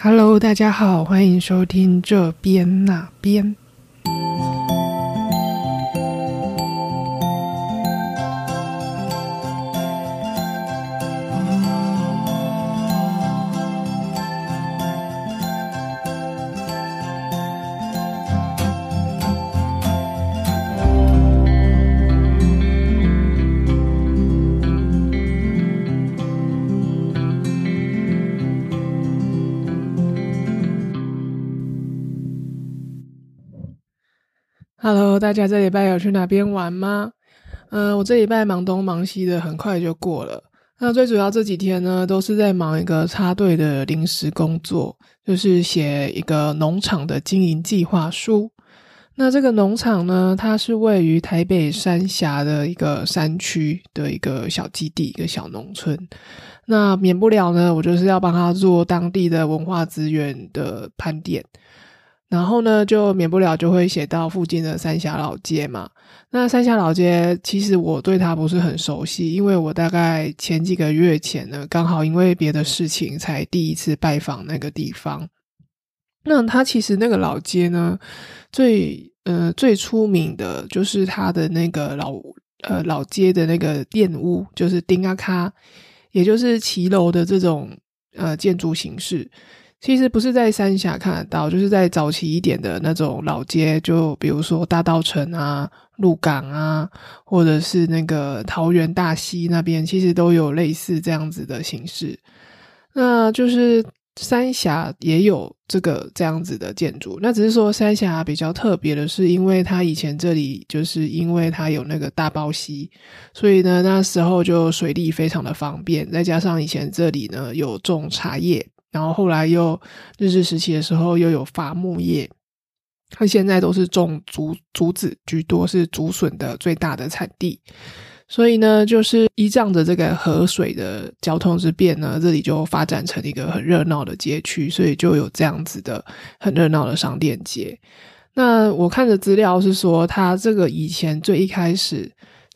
Hello，大家好，欢迎收听这边那边。大家这礼拜有去哪边玩吗？嗯，我这礼拜忙东忙西的，很快就过了。那最主要这几天呢，都是在忙一个插队的临时工作，就是写一个农场的经营计划书。那这个农场呢，它是位于台北三峡的一个山区的一个小基地，一个小农村。那免不了呢，我就是要帮他做当地的文化资源的盘点。然后呢，就免不了就会写到附近的三峡老街嘛。那三峡老街其实我对它不是很熟悉，因为我大概前几个月前呢，刚好因为别的事情才第一次拜访那个地方。那它其实那个老街呢，最呃最出名的就是它的那个老呃老街的那个店屋，就是丁阿卡，也就是骑楼的这种呃建筑形式。其实不是在三峡看得到，就是在早期一点的那种老街，就比如说大道城啊、鹿港啊，或者是那个桃园大溪那边，其实都有类似这样子的形式。那就是三峡也有这个这样子的建筑，那只是说三峡比较特别的是，因为它以前这里就是因为它有那个大包溪，所以呢那时候就水利非常的方便，再加上以前这里呢有种茶叶。然后后来又日治时期的时候又有伐木业，它现在都是种竹竹子居多，是竹笋的最大的产地。所以呢，就是依仗着这个河水的交通之便呢，这里就发展成一个很热闹的街区，所以就有这样子的很热闹的商店街。那我看的资料是说，它这个以前最一开始。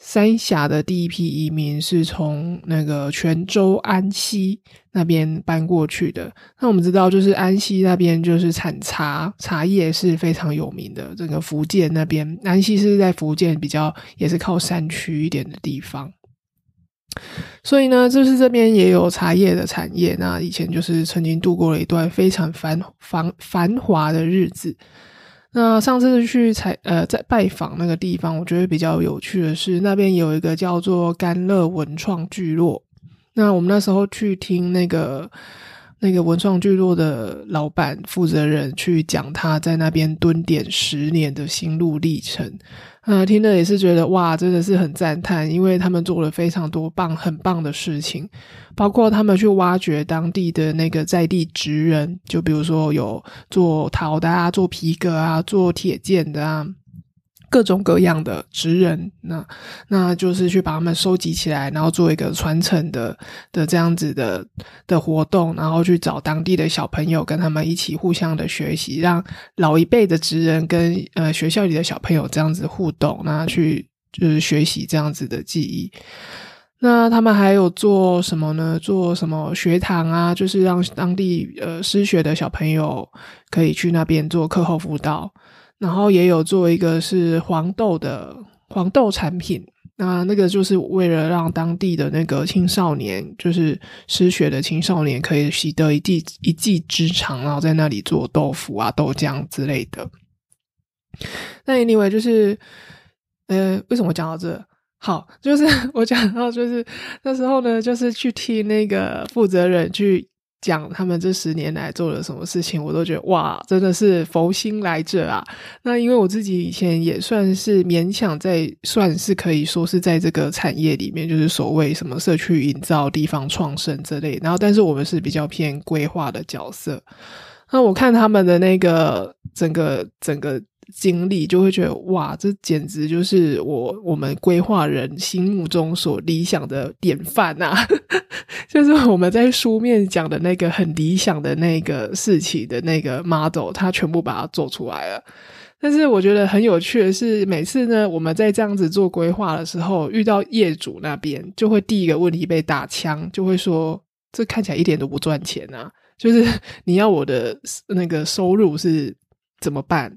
三峡的第一批移民是从那个泉州安溪那边搬过去的。那我们知道，就是安溪那边就是产茶，茶叶是非常有名的。整个福建那边，安溪是在福建比较也是靠山区一点的地方，所以呢，就是这边也有茶叶的产业。那以前就是曾经度过了一段非常繁繁繁华的日子。那上次去采呃在拜访那个地方，我觉得比较有趣的是，那边有一个叫做甘乐文创聚落。那我们那时候去听那个那个文创聚落的老板负责人去讲他在那边蹲点十年的心路历程。呃，听了也是觉得哇，真的是很赞叹，因为他们做了非常多棒、很棒的事情，包括他们去挖掘当地的那个在地职人，就比如说有做陶的啊，做皮革啊，做铁件的啊。各种各样的职人，那那就是去把他们收集起来，然后做一个传承的的这样子的的活动，然后去找当地的小朋友，跟他们一起互相的学习，让老一辈的职人跟呃学校里的小朋友这样子互动，那去就是学习这样子的记忆。那他们还有做什么呢？做什么学堂啊？就是让当地呃失学的小朋友可以去那边做课后辅导。然后也有做一个是黄豆的黄豆产品，那那个就是为了让当地的那个青少年，就是失学的青少年，可以习得一技一技之长，然后在那里做豆腐啊、豆浆之类的。那 anyway，就是呃，为什么讲到这？好，就是 我讲到，就是那时候呢，就是去替那个负责人去。讲他们这十年来做了什么事情，我都觉得哇，真的是佛心来着啊！那因为我自己以前也算是勉强在，算是可以说是在这个产业里面，就是所谓什么社区营造、地方创生之类。然后，但是我们是比较偏规划的角色。那我看他们的那个整个整个。经历就会觉得哇，这简直就是我我们规划人心目中所理想的典范呐！就是我们在书面讲的那个很理想的那个事情的那个 model，他全部把它做出来了。但是我觉得很有趣的是，每次呢我们在这样子做规划的时候，遇到业主那边，就会第一个问题被打枪，就会说这看起来一点都不赚钱啊。就是你要我的那个收入是怎么办？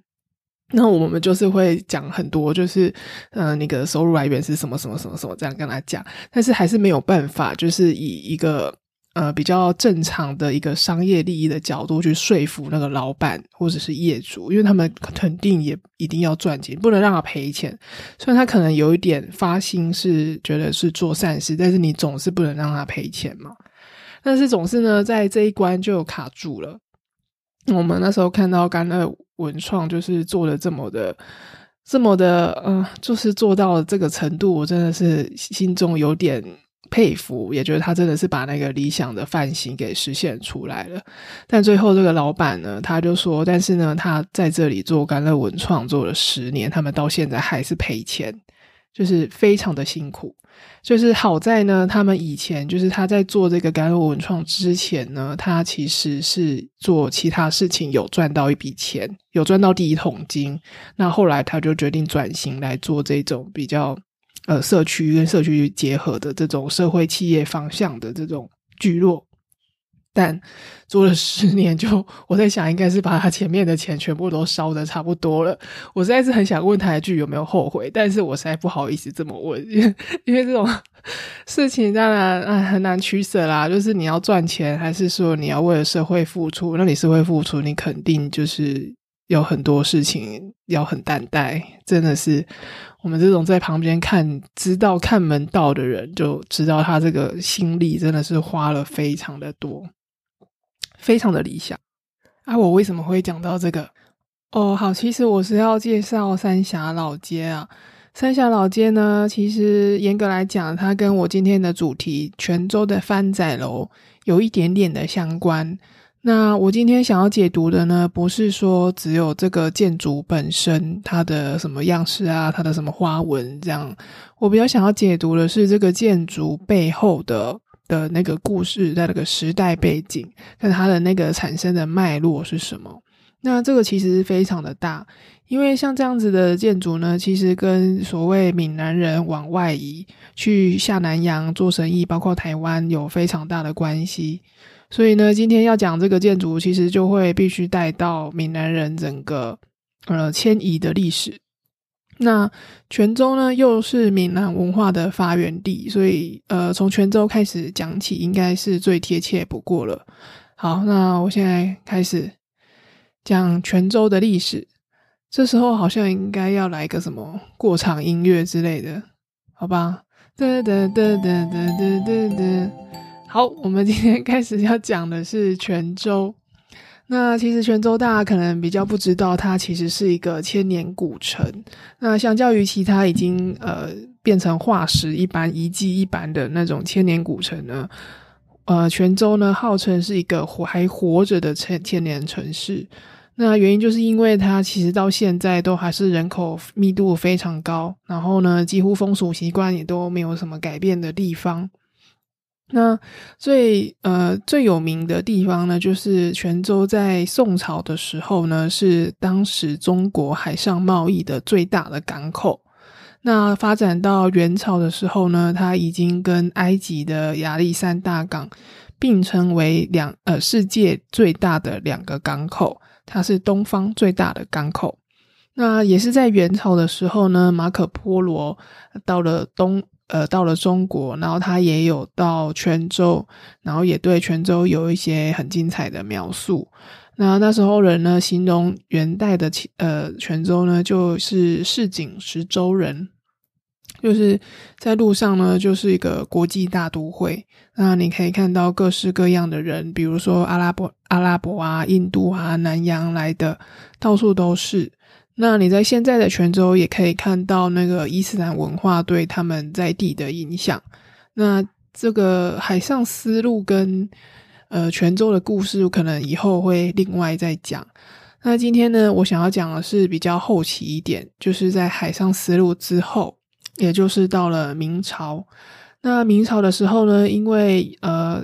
那我们就是会讲很多，就是呃，那个收入来源是什么什么什么什么这样跟他讲，但是还是没有办法，就是以一个。呃，比较正常的一个商业利益的角度去说服那个老板或者是业主，因为他们肯定也一定要赚钱，不能让他赔钱。虽然他可能有一点发心是觉得是做善事，但是你总是不能让他赔钱嘛。但是总是呢，在这一关就卡住了。我们那时候看到甘乐文创就是做的这么的、这么的，嗯，就是做到这个程度，我真的是心中有点。佩服，也觉得他真的是把那个理想的范型给实现出来了。但最后这个老板呢，他就说，但是呢，他在这里做甘乐文创做了十年，他们到现在还是赔钱，就是非常的辛苦。就是好在呢，他们以前就是他在做这个甘露文创之前呢，他其实是做其他事情有赚到一笔钱，有赚到第一桶金。那后来他就决定转型来做这种比较。呃，社区跟社区结合的这种社会企业方向的这种聚落，但做了十年，就我在想，应该是把他前面的钱全部都烧的差不多了。我实在是很想问他一句有没有后悔，但是我实在不好意思这么问，因为这种 事情当然啊很难取舍啦。就是你要赚钱，还是说你要为了社会付出？那你社会付出，你肯定就是有很多事情要很担待，真的是。我们这种在旁边看、知道看门道的人，就知道他这个心力真的是花了非常的多，非常的理想。啊，我为什么会讲到这个？哦，好，其实我是要介绍三峡老街啊。三峡老街呢，其实严格来讲，它跟我今天的主题泉州的番仔楼有一点点的相关。那我今天想要解读的呢，不是说只有这个建筑本身它的什么样式啊，它的什么花纹这样。我比较想要解读的是这个建筑背后的的那个故事，在那个时代背景，跟它的那个产生的脉络是什么。那这个其实非常的大，因为像这样子的建筑呢，其实跟所谓闽南人往外移去下南洋做生意，包括台湾有非常大的关系。所以呢，今天要讲这个建筑，其实就会必须带到闽南人整个呃迁移的历史。那泉州呢，又是闽南文化的发源地，所以呃，从泉州开始讲起，应该是最贴切不过了。好，那我现在开始讲泉州的历史。这时候好像应该要来个什么过场音乐之类的，好吧？哒哒哒哒哒哒哒哒。好，我们今天开始要讲的是泉州。那其实泉州大家可能比较不知道，它其实是一个千年古城。那相较于其他已经呃变成化石一般、遗迹一般的那种千年古城呢，呃，泉州呢号称是一个活还活着的千千年城市。那原因就是因为它其实到现在都还是人口密度非常高，然后呢，几乎风俗习惯也都没有什么改变的地方。那最呃最有名的地方呢，就是泉州在宋朝的时候呢，是当时中国海上贸易的最大的港口。那发展到元朝的时候呢，它已经跟埃及的亚历山大港并称为两呃世界最大的两个港口，它是东方最大的港口。那也是在元朝的时候呢，马可波罗到了东。呃，到了中国，然后他也有到泉州，然后也对泉州有一些很精彩的描述。那那时候人呢，形容元代的呃泉州呢，就是市井十州人，就是在路上呢，就是一个国际大都会。那你可以看到各式各样的人，比如说阿拉伯、阿拉伯啊、印度啊、南洋来的，到处都是。那你在现在的泉州也可以看到那个伊斯兰文化对他们在地的影响。那这个海上丝路跟呃泉州的故事，可能以后会另外再讲。那今天呢，我想要讲的是比较后期一点，就是在海上丝路之后，也就是到了明朝。那明朝的时候呢，因为呃。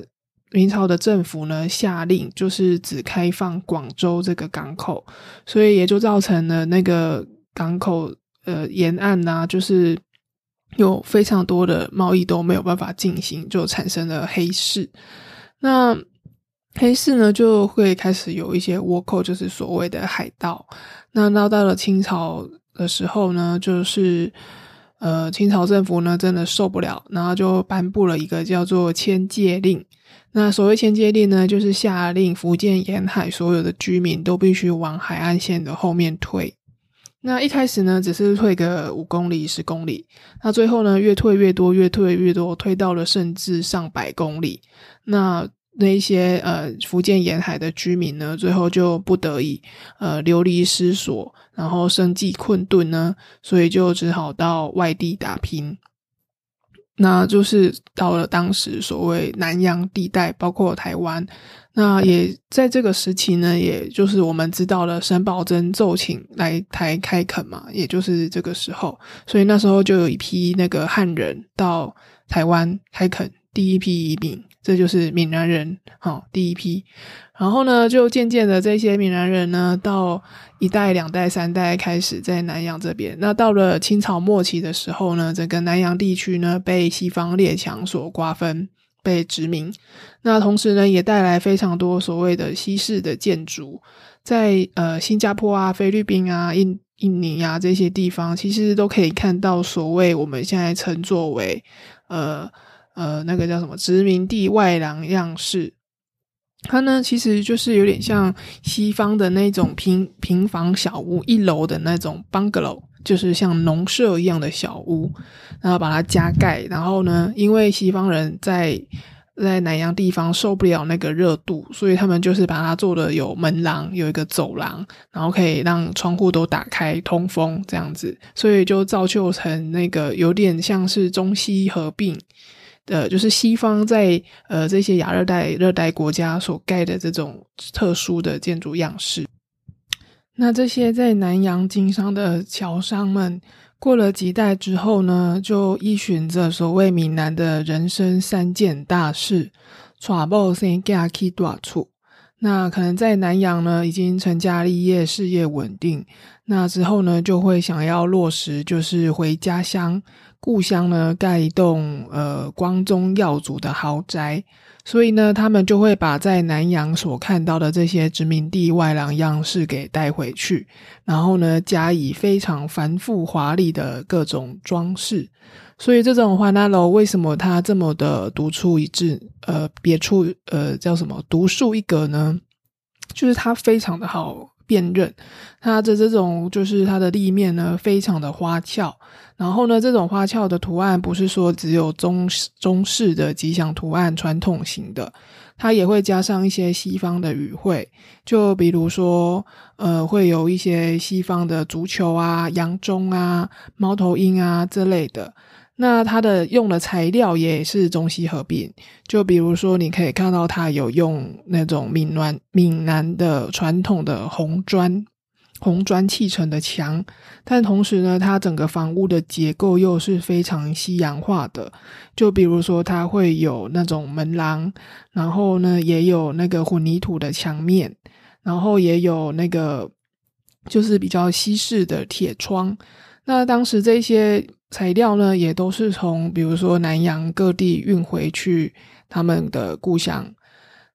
明朝的政府呢下令，就是只开放广州这个港口，所以也就造成了那个港口呃沿岸呐，就是有非常多的贸易都没有办法进行，就产生了黑市。那黑市呢就会开始有一些倭寇，就是所谓的海盗。那闹到了清朝的时候呢，就是呃清朝政府呢真的受不了，然后就颁布了一个叫做迁界令。那所谓迁界令呢，就是下令福建沿海所有的居民都必须往海岸线的后面退。那一开始呢，只是退个五公里、十公里，那最后呢，越退越多，越退越多，退到了甚至上百公里。那那一些呃福建沿海的居民呢，最后就不得已呃流离失所，然后生计困顿呢，所以就只好到外地打拼。那就是到了当时所谓南洋地带，包括台湾。那也在这个时期呢，也就是我们知道了沈葆桢奏请来台开垦嘛，也就是这个时候，所以那时候就有一批那个汉人到台湾开垦，第一批移民，这就是闽南人，好，第一批。然后呢，就渐渐的这些闽南人呢，到一代、两代、三代开始在南洋这边。那到了清朝末期的时候呢，整个南洋地区呢被西方列强所瓜分。被殖民，那同时呢，也带来非常多所谓的西式的建筑，在呃新加坡啊、菲律宾啊、印印尼啊这些地方，其实都可以看到所谓我们现在称作为呃呃那个叫什么殖民地外廊样式。它呢，其实就是有点像西方的那种平平房小屋，一楼的那种 bungalow。就是像农舍一样的小屋，然后把它加盖，然后呢，因为西方人在在南洋地方受不了那个热度，所以他们就是把它做的有门廊，有一个走廊，然后可以让窗户都打开通风这样子，所以就造就成那个有点像是中西合并呃，就是西方在呃这些亚热带热带国家所盖的这种特殊的建筑样式。那这些在南洋经商的侨商们，过了几代之后呢，就依循着所谓闽南的人生三件大事，trouble 先嫁去大处。那可能在南洋呢，已经成家立业，事业稳定。那之后呢，就会想要落实，就是回家乡、故乡呢，盖一栋呃光宗耀祖的豪宅。所以呢，他们就会把在南洋所看到的这些殖民地外廊样式给带回去，然后呢，加以非常繁复华丽的各种装饰。所以这种华纳楼为什么它这么的独出一帜？呃，别出呃叫什么独树一格呢？就是它非常的好。辨认它的这种，就是它的立面呢，非常的花俏。然后呢，这种花俏的图案不是说只有中中式的吉祥图案，传统型的，它也会加上一些西方的语汇。就比如说，呃，会有一些西方的足球啊、洋钟啊、猫头鹰啊这类的。那它的用的材料也是中西合并，就比如说，你可以看到它有用那种闽南闽南的传统的红砖红砖砌成的墙，但同时呢，它整个房屋的结构又是非常西洋化的。就比如说，它会有那种门廊，然后呢，也有那个混凝土的墙面，然后也有那个就是比较西式的铁窗。那当时这些。材料呢，也都是从比如说南洋各地运回去他们的故乡。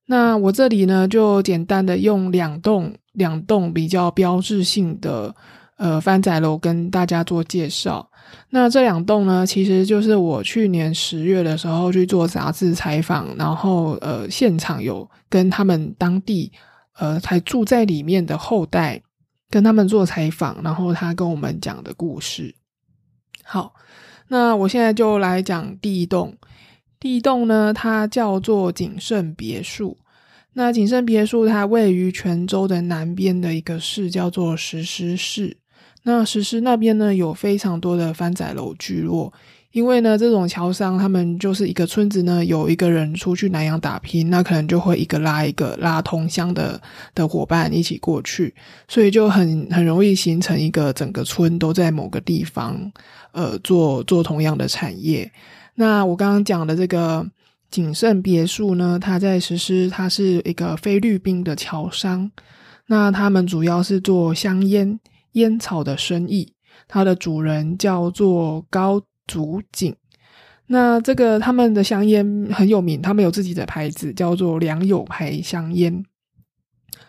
那我这里呢，就简单的用两栋两栋比较标志性的呃番仔楼跟大家做介绍。那这两栋呢，其实就是我去年十月的时候去做杂志采访，然后呃现场有跟他们当地呃还住在里面的后代跟他们做采访，然后他跟我们讲的故事。好，那我现在就来讲第一栋。第一栋呢，它叫做景盛别墅。那景盛别墅它位于泉州的南边的一个市，叫做石狮市。那石狮那边呢，有非常多的番仔楼聚落。因为呢，这种侨商他们就是一个村子呢，有一个人出去南洋打拼，那可能就会一个拉一个拉同乡的的伙伴一起过去，所以就很很容易形成一个整个村都在某个地方，呃，做做同样的产业。那我刚刚讲的这个景盛别墅呢，它在实施，它是一个菲律宾的侨商，那他们主要是做香烟烟草的生意，它的主人叫做高。竹井，那这个他们的香烟很有名，他们有自己的牌子，叫做良友牌香烟。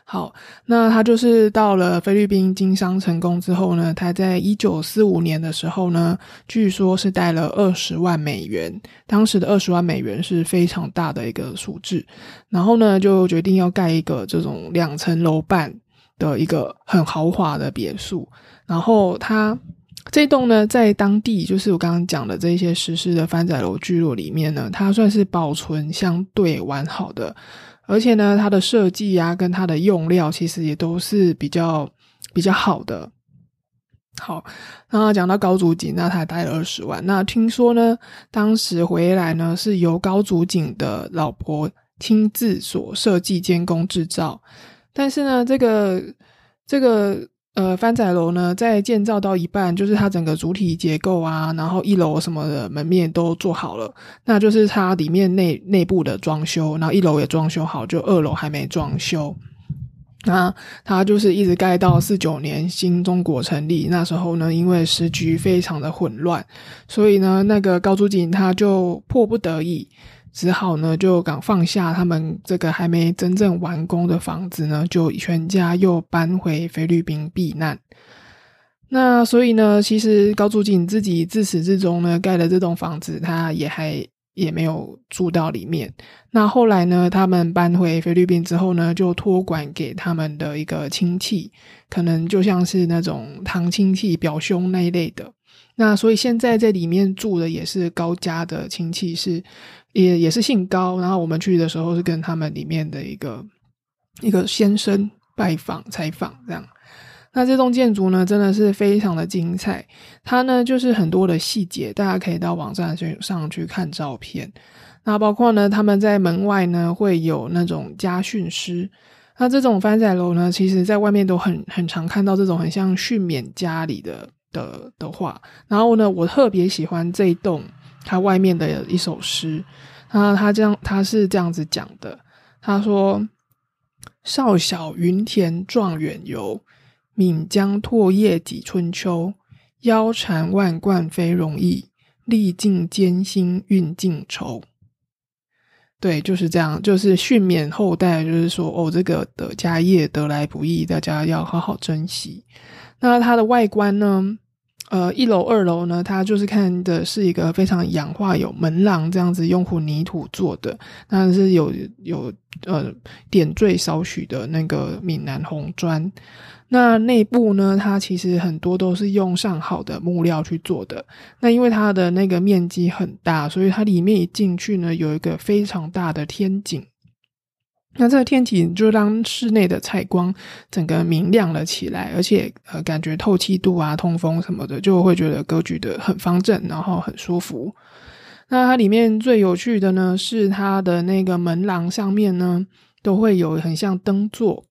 好，那他就是到了菲律宾经商成功之后呢，他在一九四五年的时候呢，据说是带了二十万美元，当时的二十万美元是非常大的一个数字，然后呢，就决定要盖一个这种两层楼半的一个很豪华的别墅，然后他这栋呢，在当地就是我刚刚讲的这些实施的番仔楼聚落里面呢，它算是保存相对完好的。而且呢，它的设计啊，跟它的用料其实也都是比较比较好的。好，那讲到高祖景，那他带了二十万。那听说呢，当时回来呢，是由高祖景的老婆亲自所设计、监工、制造。但是呢，这个这个。呃，番仔楼呢，在建造到一半，就是它整个主体结构啊，然后一楼什么的门面都做好了，那就是它里面内内部的装修，然后一楼也装修好，就二楼还没装修。那它就是一直盖到四九年新中国成立，那时候呢，因为时局非常的混乱，所以呢，那个高祖景他就迫不得已。只好呢，就刚放下他们这个还没真正完工的房子呢，就全家又搬回菲律宾避难。那所以呢，其实高祖景自己自始至终呢，盖的这栋房子，他也还也没有住到里面。那后来呢，他们搬回菲律宾之后呢，就托管给他们的一个亲戚，可能就像是那种堂亲戚、表兄那一类的。那所以现在在里面住的也是高家的亲戚，是也也是姓高。然后我们去的时候是跟他们里面的一个一个先生拜访采访这样。那这栋建筑呢，真的是非常的精彩。它呢就是很多的细节，大家可以到网站上上去看照片。那包括呢，他们在门外呢会有那种家训师。那这种番仔楼呢，其实在外面都很很常看到这种很像训勉家里的。的的话，然后呢，我特别喜欢这一栋它外面的一首诗，那他这样他是这样子讲的，他说：“少小云田状远游，闽江唾液几春秋。腰缠万贯非容易，历尽艰辛运尽愁。”对，就是这样，就是训勉后代，就是说哦，这个的家业得来不易，大家要好好珍惜。那它的外观呢？呃，一楼、二楼呢，它就是看的是一个非常氧化有门廊这样子用混凝土做的，那是有有呃点缀少许的那个闽南红砖。那内部呢，它其实很多都是用上好的木料去做的。那因为它的那个面积很大，所以它里面一进去呢，有一个非常大的天井。那这个天体就让室内的采光整个明亮了起来，而且呃，感觉透气度啊、通风什么的，就会觉得格局的很方正，然后很舒服。那它里面最有趣的呢，是它的那个门廊上面呢，都会有很像灯座。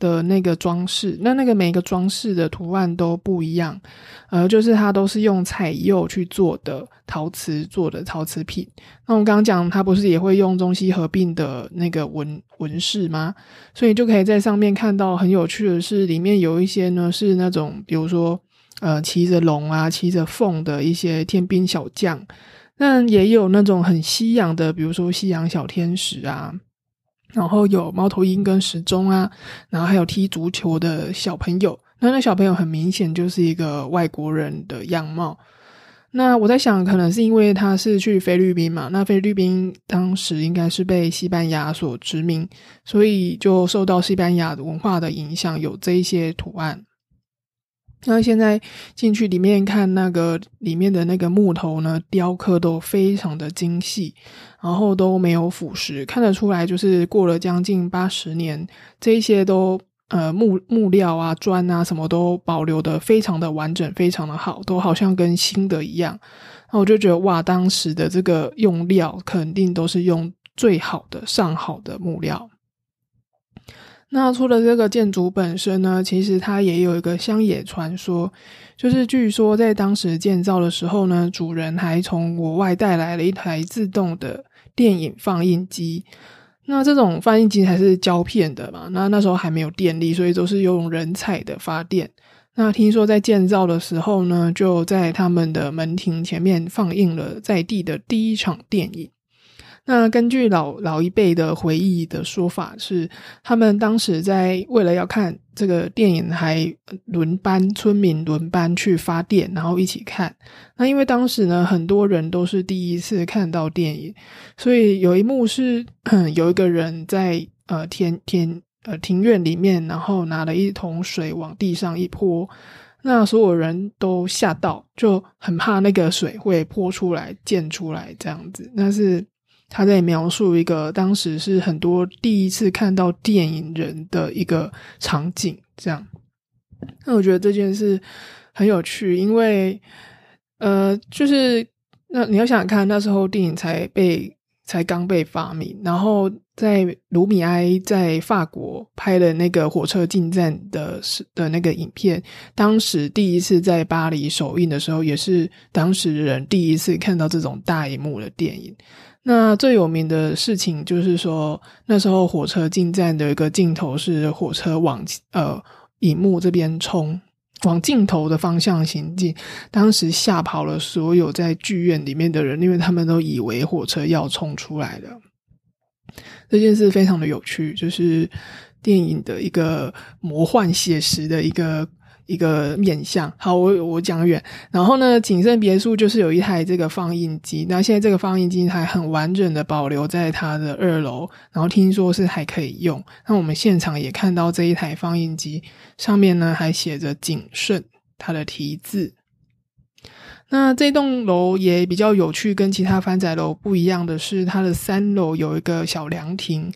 的那个装饰，那那个每个装饰的图案都不一样，呃，就是它都是用彩釉去做的陶瓷做的陶瓷品。那我刚刚讲，它不是也会用中西合并的那个纹纹饰吗？所以就可以在上面看到很有趣的是，里面有一些呢是那种，比如说呃骑着龙啊、骑着凤的一些天兵小将，那也有那种很西洋的，比如说西洋小天使啊。然后有猫头鹰跟时钟啊，然后还有踢足球的小朋友。那那小朋友很明显就是一个外国人的样貌。那我在想，可能是因为他是去菲律宾嘛，那菲律宾当时应该是被西班牙所殖民，所以就受到西班牙文化的影响，有这一些图案。那现在进去里面看那个里面的那个木头呢，雕刻都非常的精细，然后都没有腐蚀，看得出来就是过了将近八十年，这些都呃木木料啊、砖啊什么都保留的非常的完整，非常的好，都好像跟新的一样。那我就觉得哇，当时的这个用料肯定都是用最好的上好的木料。那除了这个建筑本身呢，其实它也有一个乡野传说，就是据说在当时建造的时候呢，主人还从国外带来了一台自动的电影放映机。那这种放映机还是胶片的嘛？那那时候还没有电力，所以都是用人踩的发电。那听说在建造的时候呢，就在他们的门庭前面放映了在地的第一场电影。那根据老老一辈的回忆的说法是，他们当时在为了要看这个电影，还轮班村民轮班去发电，然后一起看。那因为当时呢，很多人都是第一次看到电影，所以有一幕是有一个人在呃田田呃庭院里面，然后拿了一桶水往地上一泼，那所有人都吓到，就很怕那个水会泼出来溅出来这样子。那是。他在描述一个当时是很多第一次看到电影人的一个场景，这样。那我觉得这件事很有趣，因为呃，就是那你要想想看，那时候电影才被才刚被发明，然后在卢米埃在法国拍的那个火车进站的的那个影片，当时第一次在巴黎首映的时候，也是当时人第一次看到这种大荧幕的电影。那最有名的事情就是说，那时候火车进站的一个镜头是火车往呃荧幕这边冲，往镜头的方向行进，当时吓跑了所有在剧院里面的人，因为他们都以为火车要冲出来了。这件事非常的有趣，就是电影的一个魔幻写实的一个。一个面向，好，我我讲远。然后呢，景盛别墅就是有一台这个放映机，那现在这个放映机还很完整的保留在它的二楼，然后听说是还可以用。那我们现场也看到这一台放映机上面呢还写着景顺它的题字。那这栋楼也比较有趣，跟其他番仔楼不一样的是，它的三楼有一个小凉亭。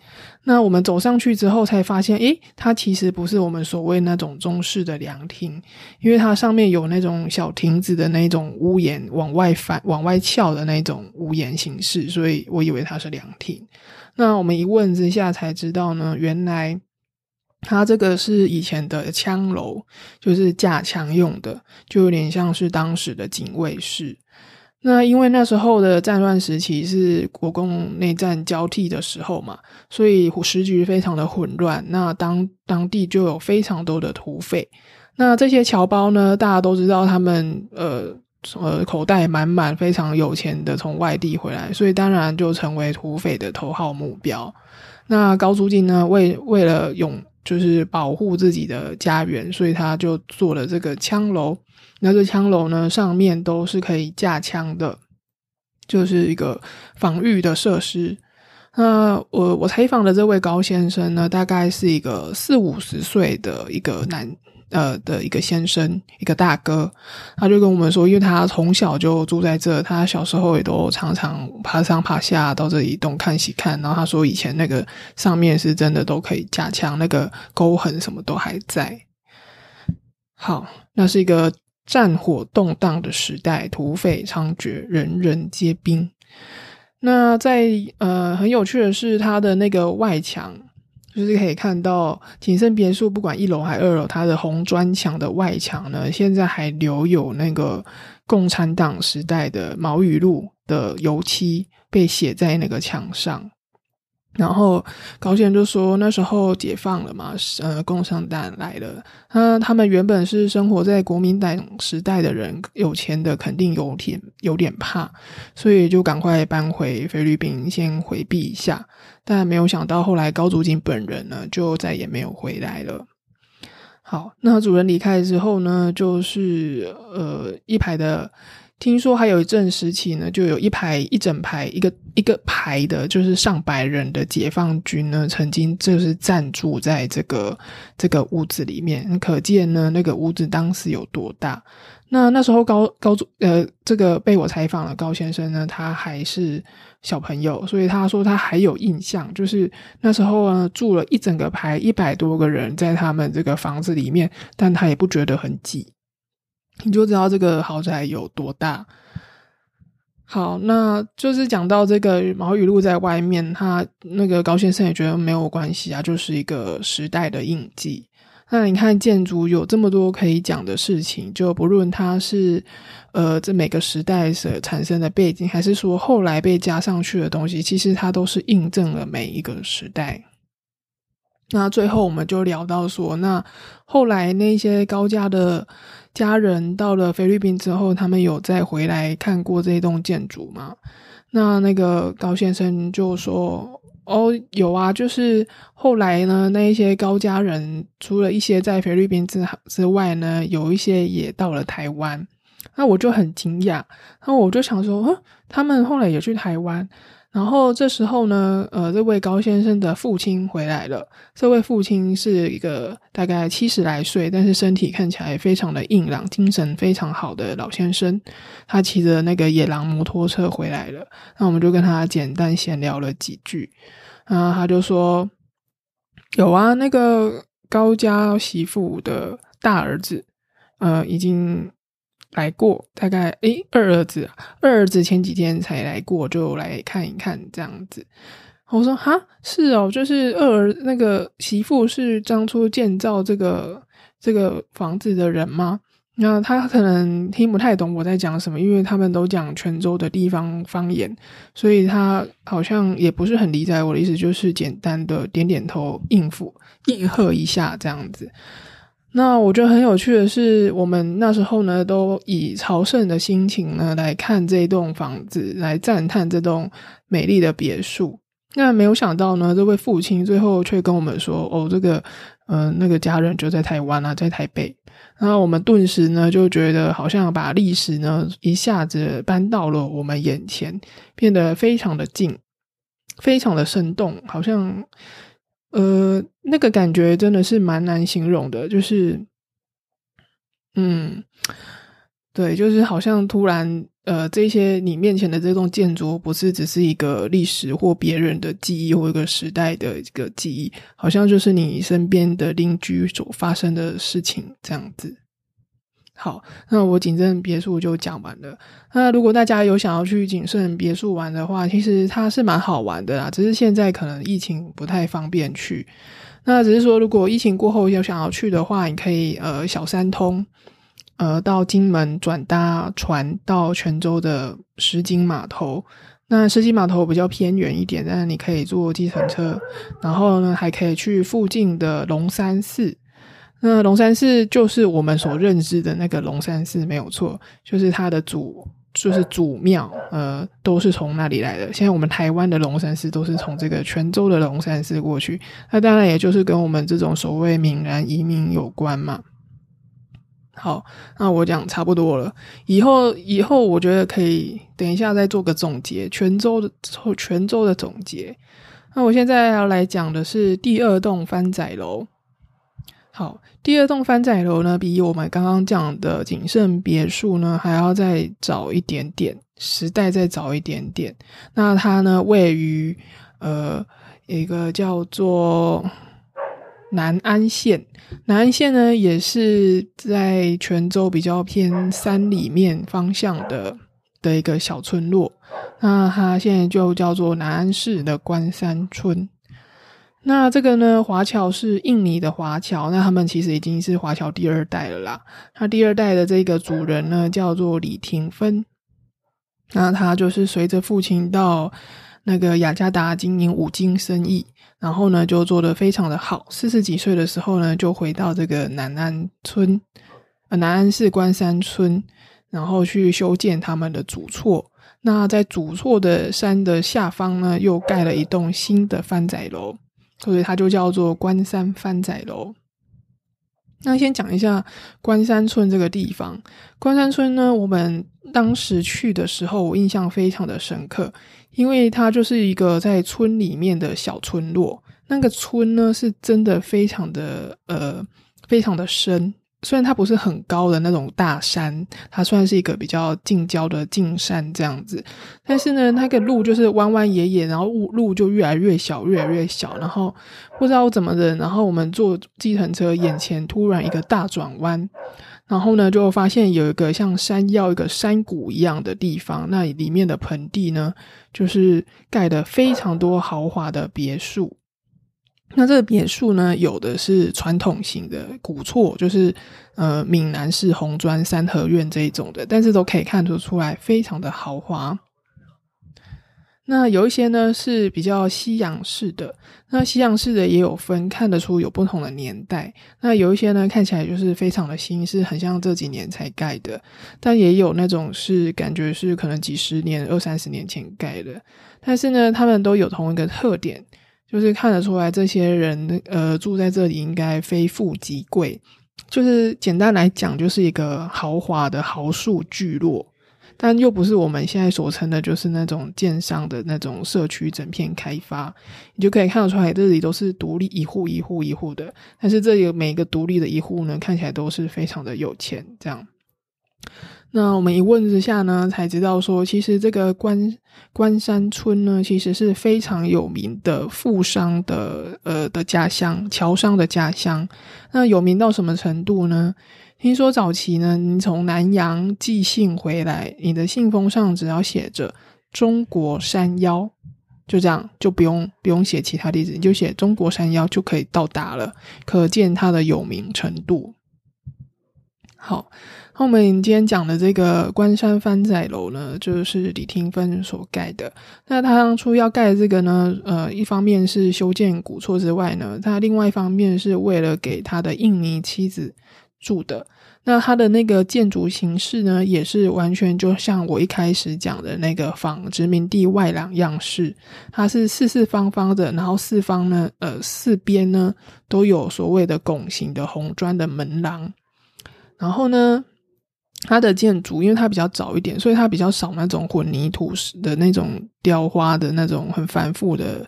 那我们走上去之后，才发现，诶，它其实不是我们所谓那种中式的凉亭，因为它上面有那种小亭子的那种屋檐往外翻、往外翘的那种屋檐形式，所以我以为它是凉亭。那我们一问之下才知道呢，原来。它这个是以前的枪楼，就是架枪用的，就有点像是当时的警卫室。那因为那时候的战乱时期是国共内战交替的时候嘛，所以时局非常的混乱。那当当地就有非常多的土匪。那这些侨胞呢，大家都知道，他们呃呃口袋满满，非常有钱的从外地回来，所以当然就成为土匪的头号目标。那高租金呢，为为了永就是保护自己的家园，所以他就做了这个枪楼。那这枪楼呢，上面都是可以架枪的，就是一个防御的设施。那我我采访的这位高先生呢，大概是一个四五十岁的一个男。呃的一个先生，一个大哥，他就跟我们说，因为他从小就住在这，他小时候也都常常爬上爬下到这里东看西看。然后他说，以前那个上面是真的都可以架枪，那个沟痕什么都还在。好，那是一个战火动荡的时代，土匪猖獗，人人皆兵。那在呃很有趣的是，它的那个外墙。就是可以看到景盛别墅，不管一楼还二楼，它的红砖墙的外墙呢，现在还留有那个共产党时代的毛语录的油漆被写在那个墙上。然后高先生就说，那时候解放了嘛，呃，共产党来了，那他们原本是生活在国民党时代的人，有钱的肯定有点有点怕，所以就赶快搬回菲律宾，先回避一下。但没有想到，后来高祖景本人呢，就再也没有回来了。好，那主人离开之后呢，就是呃一排的。听说还有一阵时期呢，就有一排一整排一个一个排的，就是上百人的解放军呢，曾经就是暂住在这个这个屋子里面。可见呢，那个屋子当时有多大。那那时候高高呃，这个被我采访的高先生呢，他还是小朋友，所以他说他还有印象，就是那时候呢住了一整个排一百多个人在他们这个房子里面，但他也不觉得很挤。你就知道这个豪宅有多大。好，那就是讲到这个毛雨露在外面，他那个高先生也觉得没有关系啊，就是一个时代的印记。那你看建筑有这么多可以讲的事情，就不论它是呃这每个时代所产生的背景，还是说后来被加上去的东西，其实它都是印证了每一个时代。那最后我们就聊到说，那后来那些高家的家人到了菲律宾之后，他们有再回来看过这栋建筑吗？那那个高先生就说：“哦，有啊，就是后来呢，那一些高家人除了一些在菲律宾之之外呢，有一些也到了台湾。那我就很惊讶，那我就想说，嗯，他们后来也去台湾。”然后这时候呢，呃，这位高先生的父亲回来了。这位父亲是一个大概七十来岁，但是身体看起来非常的硬朗、精神非常好的老先生。他骑着那个野狼摩托车回来了。那我们就跟他简单闲聊了几句。然后他就说：“有啊，那个高家媳妇的大儿子，呃，已经。”来过，大概诶，二儿子，二儿子前几天才来过，就来看一看这样子。我说哈，是哦，就是二儿那个媳妇是当初建造这个这个房子的人吗？那他可能听不太懂我在讲什么，因为他们都讲泉州的地方方言，所以他好像也不是很理解我的意思，就是简单的点点头应付应和一下这样子。那我觉得很有趣的是，我们那时候呢，都以朝圣的心情呢来看这栋房子，来赞叹这栋美丽的别墅。那没有想到呢，这位父亲最后却跟我们说：“哦，这个，嗯，那个家人就在台湾啊，在台北。”然后我们顿时呢就觉得，好像把历史呢一下子搬到了我们眼前，变得非常的近，非常的生动，好像。呃，那个感觉真的是蛮难形容的，就是，嗯，对，就是好像突然，呃，这些你面前的这栋建筑，不是只是一个历史或别人的记忆或一个时代的一个记忆，好像就是你身边的邻居所发生的事情这样子。好，那我景胜别墅就讲完了。那如果大家有想要去景胜别墅玩的话，其实它是蛮好玩的啦。只是现在可能疫情不太方便去。那只是说，如果疫情过后有想要去的话，你可以呃小三通，呃到金门转搭船到泉州的石井码头。那石井码头比较偏远一点，但是你可以坐计程车。然后呢，还可以去附近的龙山寺。那龙山寺就是我们所认知的那个龙山寺，没有错，就是它的祖，就是祖庙，呃，都是从那里来的。现在我们台湾的龙山寺都是从这个泉州的龙山寺过去，那当然也就是跟我们这种所谓闽南移民有关嘛。好，那我讲差不多了，以后以后我觉得可以等一下再做个总结，泉州的泉州的总结。那我现在要来讲的是第二栋番仔楼。好，第二栋番仔楼呢，比我们刚刚讲的景胜别墅呢还要再早一点点，时代再早一点点。那它呢位于呃一个叫做南安县，南安县呢也是在泉州比较偏山里面方向的的一个小村落。那它现在就叫做南安市的关山村。那这个呢？华侨是印尼的华侨，那他们其实已经是华侨第二代了啦。他第二代的这个主人呢，叫做李廷芬，那他就是随着父亲到那个雅加达经营五金生意，然后呢就做得非常的好。四十几岁的时候呢，就回到这个南安村，呃，南安市关山村，然后去修建他们的主厝。那在主厝的山的下方呢，又盖了一栋新的番仔楼。所以它就叫做关山番仔楼。那先讲一下关山村这个地方。关山村呢，我们当时去的时候，我印象非常的深刻，因为它就是一个在村里面的小村落。那个村呢，是真的非常的呃，非常的深。虽然它不是很高的那种大山，它算是一个比较近郊的近山这样子，但是呢，那个路就是弯弯野野，然后路路就越来越小，越来越小，然后不知道怎么的，然后我们坐计程车，眼前突然一个大转弯，然后呢，就发现有一个像山腰一个山谷一样的地方，那里面的盆地呢，就是盖的非常多豪华的别墅。那这个别墅呢，有的是传统型的古厝，就是呃闽南式红砖三合院这一种的，但是都可以看得出来非常的豪华。那有一些呢是比较西洋式的，那西洋式的也有分，看得出有不同的年代。那有一些呢看起来就是非常的新，是很像这几年才盖的，但也有那种是感觉是可能几十年、二三十年前盖的。但是呢，他们都有同一个特点，就是看得出来这些人呃住在这里应该非富即贵，就是简单来讲就是一个豪华的豪墅聚落。但又不是我们现在所称的，就是那种建商的那种社区整片开发，你就可以看得出来，这里都是独立一户一户一户的。但是这里每一个独立的一户呢，看起来都是非常的有钱。这样，那我们一问之下呢，才知道说，其实这个关关山村呢，其实是非常有名的富商的呃的家乡，侨商的家乡。那有名到什么程度呢？听说早期呢，你从南洋寄信回来，你的信封上只要写着“中国山腰”，就这样，就不用不用写其他地址，你就写“中国山腰”就可以到达了，可见它的有名程度。好，那我们今天讲的这个关山番仔楼呢，就是李廷芬所盖的。那他当初要盖这个呢，呃，一方面是修建古厝之外呢，他另外一方面是为了给他的印尼妻子住的。那它的那个建筑形式呢，也是完全就像我一开始讲的那个仿殖民地外廊样式，它是四四方方的，然后四方呢，呃，四边呢都有所谓的拱形的红砖的门廊，然后呢，它的建筑因为它比较早一点，所以它比较少那种混凝土的那种雕花的那种很繁复的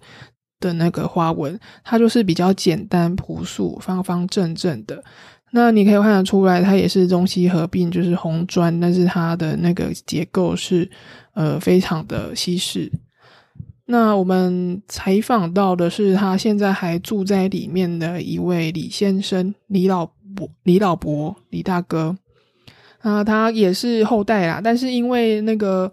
的那个花纹，它就是比较简单朴素、方方正正的。那你可以看得出来，它也是中西合并，就是红砖，但是它的那个结构是呃非常的西式。那我们采访到的是他现在还住在里面的一位李先生，李老李老伯，李大哥。啊，他也是后代啦，但是因为那个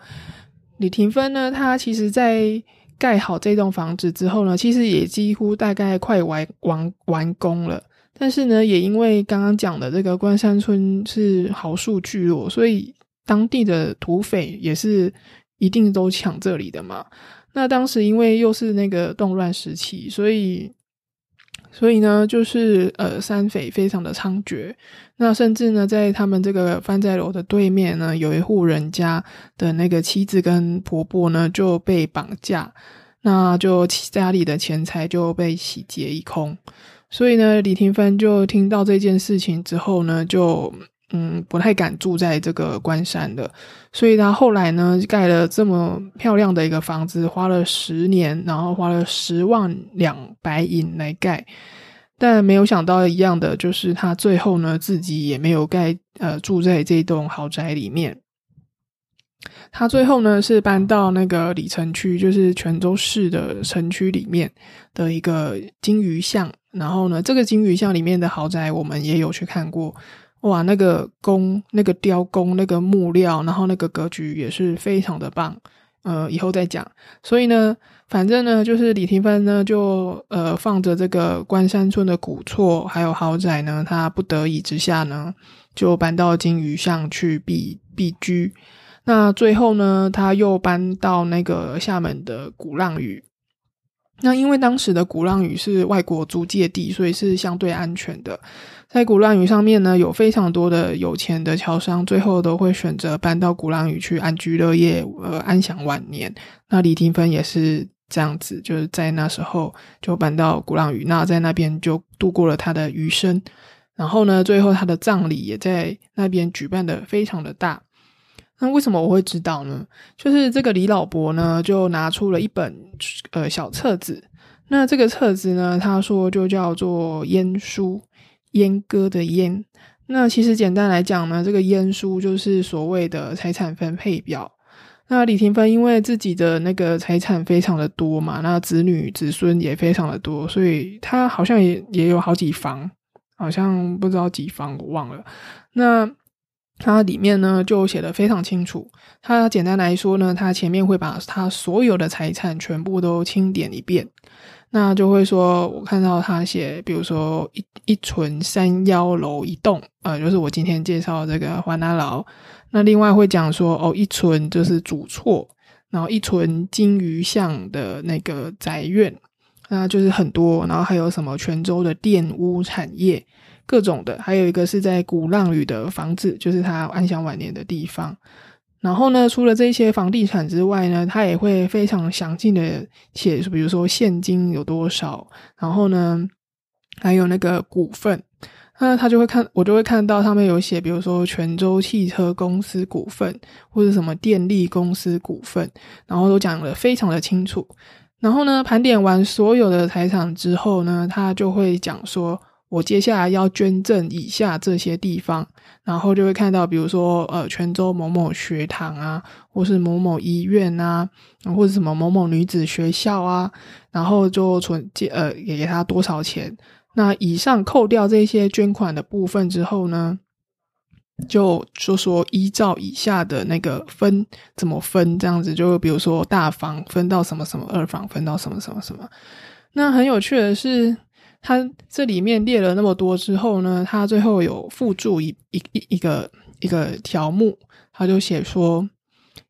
李廷芬呢，他其实在盖好这栋房子之后呢，其实也几乎大概快完完完工了。但是呢，也因为刚刚讲的这个关山村是豪庶聚落，所以当地的土匪也是一定都抢这里的嘛。那当时因为又是那个动乱时期，所以所以呢，就是呃，山匪非常的猖獗。那甚至呢，在他们这个番仔楼的对面呢，有一户人家的那个妻子跟婆婆呢就被绑架，那就家里的钱财就被洗劫一空。所以呢，李廷芬就听到这件事情之后呢，就嗯不太敢住在这个关山的。所以他后来呢，盖了这么漂亮的一个房子，花了十年，然后花了十万两白银来盖。但没有想到一样的，就是他最后呢，自己也没有盖呃住在这栋豪宅里面。他最后呢，是搬到那个里城区，就是泉州市的城区里面的一个金鱼巷。然后呢，这个金鱼巷里面的豪宅，我们也有去看过。哇，那个工、那个雕工、那个木料，然后那个格局也是非常的棒。呃，以后再讲。所以呢，反正呢，就是李廷芬呢，就呃放着这个关山村的古厝还有豪宅呢，他不得已之下呢，就搬到金鱼巷去避避居。那最后呢，他又搬到那个厦门的鼓浪屿。那因为当时的鼓浪屿是外国租界地，所以是相对安全的。在鼓浪屿上面呢，有非常多的有钱的侨商，最后都会选择搬到鼓浪屿去安居乐业，呃，安享晚年。那李廷芬也是这样子，就是在那时候就搬到鼓浪屿，那在那边就度过了他的余生。然后呢，最后他的葬礼也在那边举办的非常的大。那为什么我会知道呢？就是这个李老伯呢，就拿出了一本呃小册子。那这个册子呢，他说就叫做烟书，阉割的阉。那其实简单来讲呢，这个阉书就是所谓的财产分配表。那李廷芬因为自己的那个财产非常的多嘛，那子女子孙也非常的多，所以他好像也也有好几房，好像不知道几房我忘了。那它里面呢就写的非常清楚。它简单来说呢，它前面会把他所有的财产全部都清点一遍。那就会说，我看到他写，比如说一一存三幺楼一栋，呃，就是我今天介绍这个华南楼。那另外会讲说，哦，一存就是主厝，然后一存金鱼巷的那个宅院，那就是很多，然后还有什么泉州的电屋产业，各种的，还有一个是在鼓浪屿的房子，就是他安享晚年的地方。然后呢，除了这些房地产之外呢，他也会非常详尽的写，比如说现金有多少，然后呢，还有那个股份。那他就会看，我就会看到他们有写，比如说泉州汽车公司股份，或者什么电力公司股份，然后都讲的非常的清楚。然后呢，盘点完所有的财产之后呢，他就会讲说，我接下来要捐赠以下这些地方，然后就会看到，比如说呃，泉州某某学堂啊，或是某某医院啊，或者什么某某女子学校啊，然后就存借呃，给给他多少钱。那以上扣掉这些捐款的部分之后呢，就说说依照以下的那个分怎么分，这样子就比如说大房分到什么什么，二房分到什么什么什么。那很有趣的是，他这里面列了那么多之后呢，他最后有附注一一一一个一个条目，他就写说：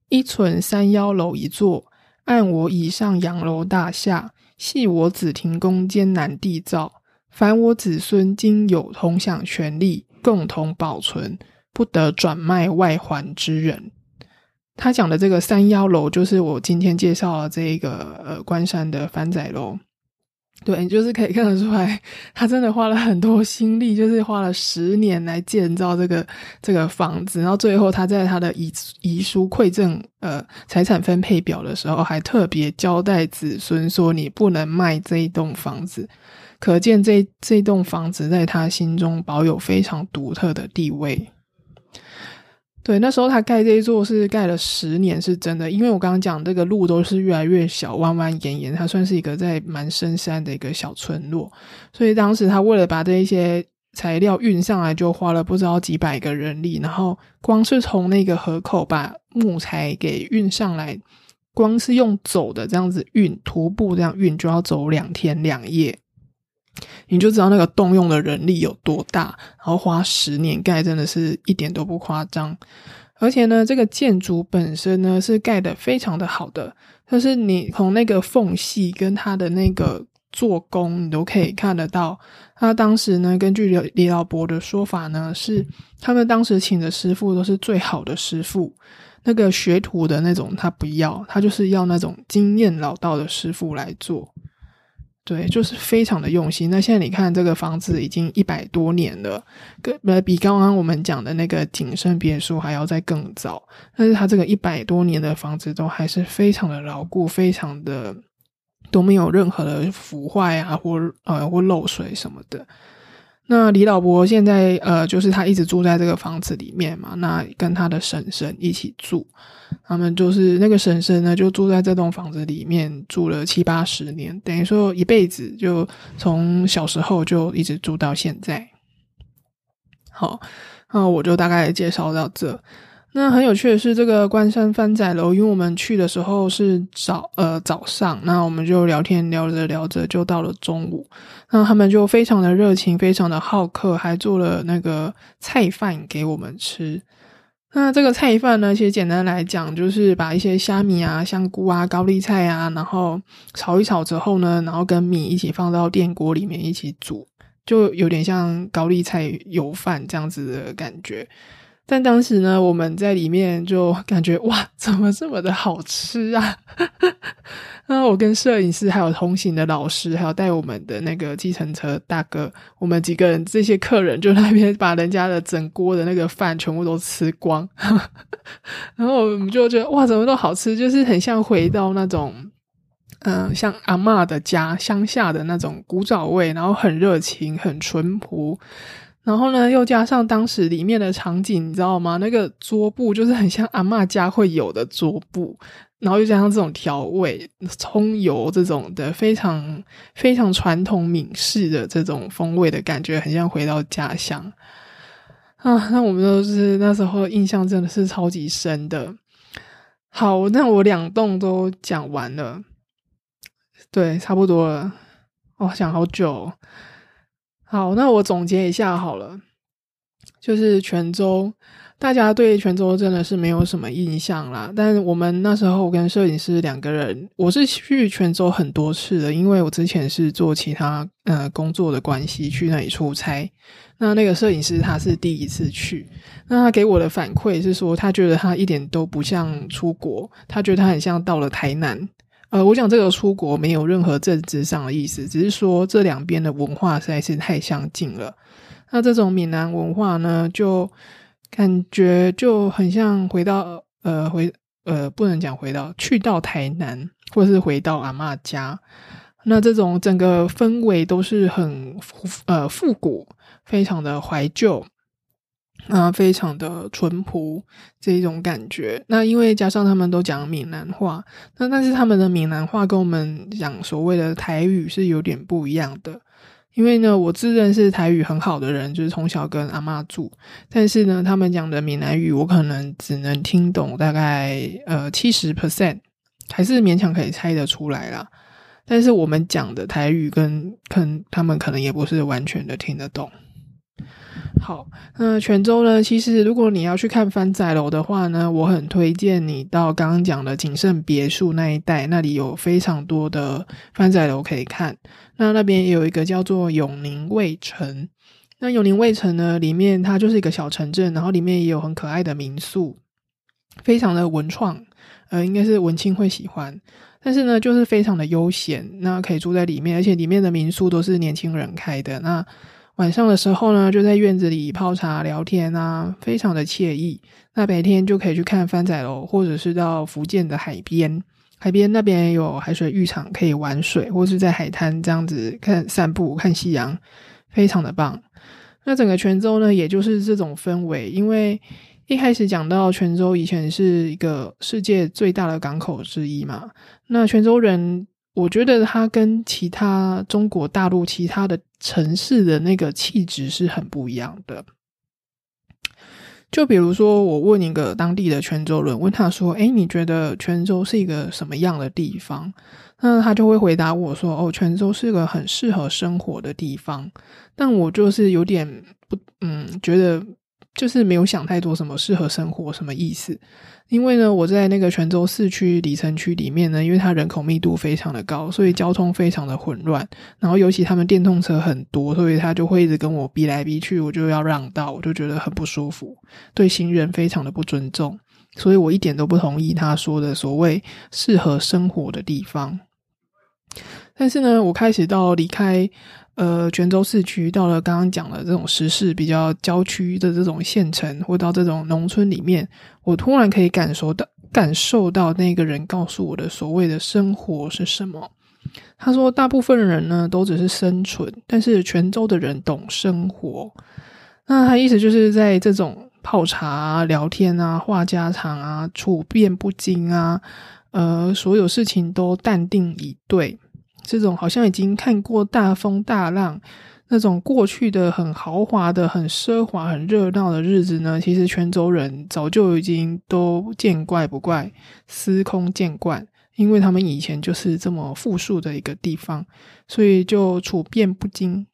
一存三幺楼一座，按我以上洋楼大厦，系我子庭宫艰难缔造。凡我子孙今有同享权利，共同保存，不得转卖外还之人。他讲的这个三幺楼，就是我今天介绍的这个呃关山的番仔楼。对，就是可以看得出来，他真的花了很多心力，就是花了十年来建造这个这个房子，然后最后他在他的遗遗书馈赠呃财产分配表的时候，还特别交代子孙说，你不能卖这一栋房子。可见这这栋房子在他心中保有非常独特的地位。对，那时候他盖这一座是盖了十年，是真的。因为我刚刚讲这个路都是越来越小，弯弯延延，它算是一个在蛮深山的一个小村落，所以当时他为了把这一些材料运上来，就花了不知道几百个人力。然后光是从那个河口把木材给运上来，光是用走的这样子运，徒步这样运，就要走两天两夜。你就知道那个动用的人力有多大，然后花十年盖，真的是一点都不夸张。而且呢，这个建筑本身呢是盖的非常的好的，就是你从那个缝隙跟它的那个做工，你都可以看得到。他当时呢，根据李李老伯的说法呢，是他们当时请的师傅都是最好的师傅，那个学徒的那种他不要，他就是要那种经验老道的师傅来做。对，就是非常的用心。那现在你看，这个房子已经一百多年了，跟呃比刚刚我们讲的那个景胜别墅还要再更早。但是它这个一百多年的房子都还是非常的牢固，非常的都没有任何的腐坏啊，或呃或漏水什么的。那李老伯现在呃，就是他一直住在这个房子里面嘛，那跟他的婶婶一起住，他们就是那个婶婶呢，就住在这栋房子里面住了七八十年，等于说一辈子，就从小时候就一直住到现在。好，那我就大概介绍到这。那很有趣的是，这个关山番仔楼，因为我们去的时候是早呃早上，那我们就聊天聊着聊着就到了中午，那他们就非常的热情，非常的好客，还做了那个菜饭给我们吃。那这个菜饭呢，其实简单来讲，就是把一些虾米啊、香菇啊、高丽菜啊，然后炒一炒之后呢，然后跟米一起放到电锅里面一起煮，就有点像高丽菜油饭这样子的感觉。但当时呢，我们在里面就感觉哇，怎么这么的好吃啊！然后我跟摄影师还有同行的老师，还有带我们的那个计程车大哥，我们几个人这些客人就那边把人家的整锅的那个饭全部都吃光，然后我们就觉得哇，怎么都好吃，就是很像回到那种嗯，像阿妈的家乡下的那种古早味，然后很热情，很淳朴。然后呢，又加上当时里面的场景，你知道吗？那个桌布就是很像阿妈家会有的桌布，然后又加上这种调味、葱油这种的，非常非常传统闽式的这种风味的感觉，很像回到家乡啊！那我们都是那时候印象真的是超级深的。好，那我两栋都讲完了，对，差不多了。哦，讲好久。好，那我总结一下好了，就是泉州大家对泉州真的是没有什么印象啦。但我们那时候跟摄影师两个人，我是去泉州很多次的，因为我之前是做其他呃工作的关系去那里出差。那那个摄影师他是第一次去，那他给我的反馈是说，他觉得他一点都不像出国，他觉得他很像到了台南。呃，我讲这个出国没有任何政治上的意思，只是说这两边的文化实在是太相近了。那这种闽南文化呢，就感觉就很像回到呃回呃不能讲回到去到台南，或是回到阿妈家。那这种整个氛围都是很呃复古，非常的怀旧。啊，非常的淳朴这一种感觉。那因为加上他们都讲闽南话，那但是他们的闽南话跟我们讲所谓的台语是有点不一样的。因为呢，我自认是台语很好的人，就是从小跟阿妈住，但是呢，他们讲的闽南语我可能只能听懂大概呃七十 percent，还是勉强可以猜得出来啦。但是我们讲的台语跟可能他们可能也不是完全的听得懂。好，那泉州呢？其实如果你要去看番仔楼的话呢，我很推荐你到刚刚讲的景盛别墅那一带，那里有非常多的番仔楼可以看。那那边也有一个叫做永宁卫城，那永宁卫城呢，里面它就是一个小城镇，然后里面也有很可爱的民宿，非常的文创，呃，应该是文青会喜欢。但是呢，就是非常的悠闲，那可以住在里面，而且里面的民宿都是年轻人开的。那晚上的时候呢，就在院子里泡茶聊天啊，非常的惬意。那白天就可以去看番仔楼，或者是到福建的海边，海边那边有海水浴场可以玩水，或是在海滩这样子看散步、看夕阳，非常的棒。那整个泉州呢，也就是这种氛围。因为一开始讲到泉州以前是一个世界最大的港口之一嘛，那泉州人。我觉得它跟其他中国大陆其他的城市的那个气质是很不一样的。就比如说，我问一个当地的泉州人，问他说：“哎，你觉得泉州是一个什么样的地方？”那他就会回答我说：“哦，泉州是个很适合生活的地方。”但我就是有点不，嗯，觉得。就是没有想太多，什么适合生活什么意思？因为呢，我在那个泉州市区里城区里面呢，因为它人口密度非常的高，所以交通非常的混乱。然后尤其他们电动车很多，所以他就会一直跟我逼来逼去，我就要让道，我就觉得很不舒服，对行人非常的不尊重。所以我一点都不同意他说的所谓适合生活的地方。但是呢，我开始到离开。呃，泉州市区到了刚刚讲的这种时事比较郊区的这种县城，或到这种农村里面，我突然可以感受到感受到那个人告诉我的所谓的生活是什么。他说，大部分人呢都只是生存，但是泉州的人懂生活。那他意思就是在这种泡茶、聊天啊、话家常啊、处变不惊啊，呃，所有事情都淡定以对。这种好像已经看过大风大浪，那种过去的很豪华的、很奢华、很热闹的日子呢，其实泉州人早就已经都见怪不怪、司空见惯，因为他们以前就是这么富庶的一个地方，所以就处变不惊，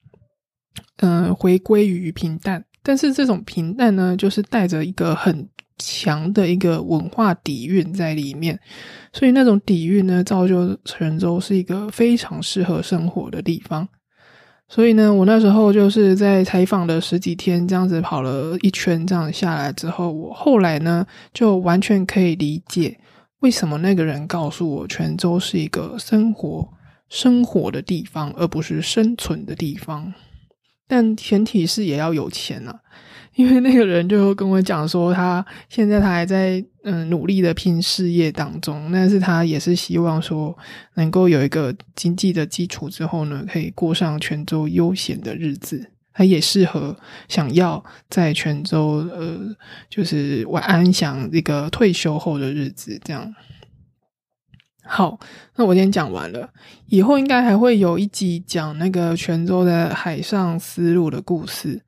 嗯，回归于平淡。但是这种平淡呢，就是带着一个很。强的一个文化底蕴在里面，所以那种底蕴呢，造就泉州是一个非常适合生活的地方。所以呢，我那时候就是在采访的十几天，这样子跑了一圈，这样下来之后，我后来呢，就完全可以理解为什么那个人告诉我，泉州是一个生活生活的地方，而不是生存的地方。但前提是也要有钱啊。因为那个人就跟我讲说，他现在他还在嗯努力的拼事业当中，但是他也是希望说能够有一个经济的基础之后呢，可以过上泉州悠闲的日子。他也适合想要在泉州呃，就是晚安享一个退休后的日子。这样好，那我今天讲完了，以后应该还会有一集讲那个泉州的海上丝路的故事。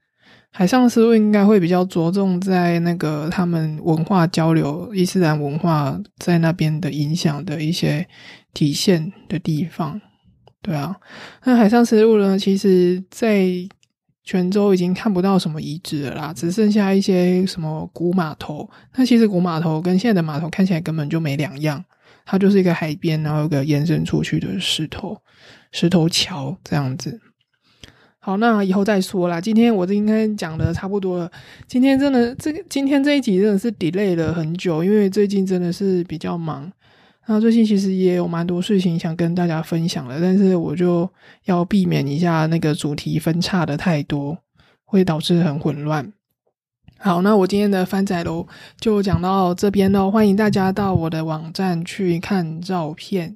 海上丝路应该会比较着重在那个他们文化交流、伊斯兰文化在那边的影响的一些体现的地方，对啊。那海上丝路呢，其实在泉州已经看不到什么遗址了啦，只剩下一些什么古码头。那其实古码头跟现在的码头看起来根本就没两样，它就是一个海边，然后有个延伸出去的石头石头桥这样子。好，那以后再说啦。今天我应该讲的差不多了。今天真的这个今天这一集真的是 delay 了很久，因为最近真的是比较忙。那最近其实也有蛮多事情想跟大家分享的，但是我就要避免一下那个主题分叉的太多，会导致很混乱。好，那我今天的番仔楼就讲到这边喽，欢迎大家到我的网站去看照片。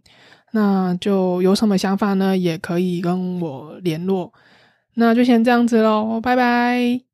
那就有什么想法呢，也可以跟我联络。那就先这样子喽，拜拜。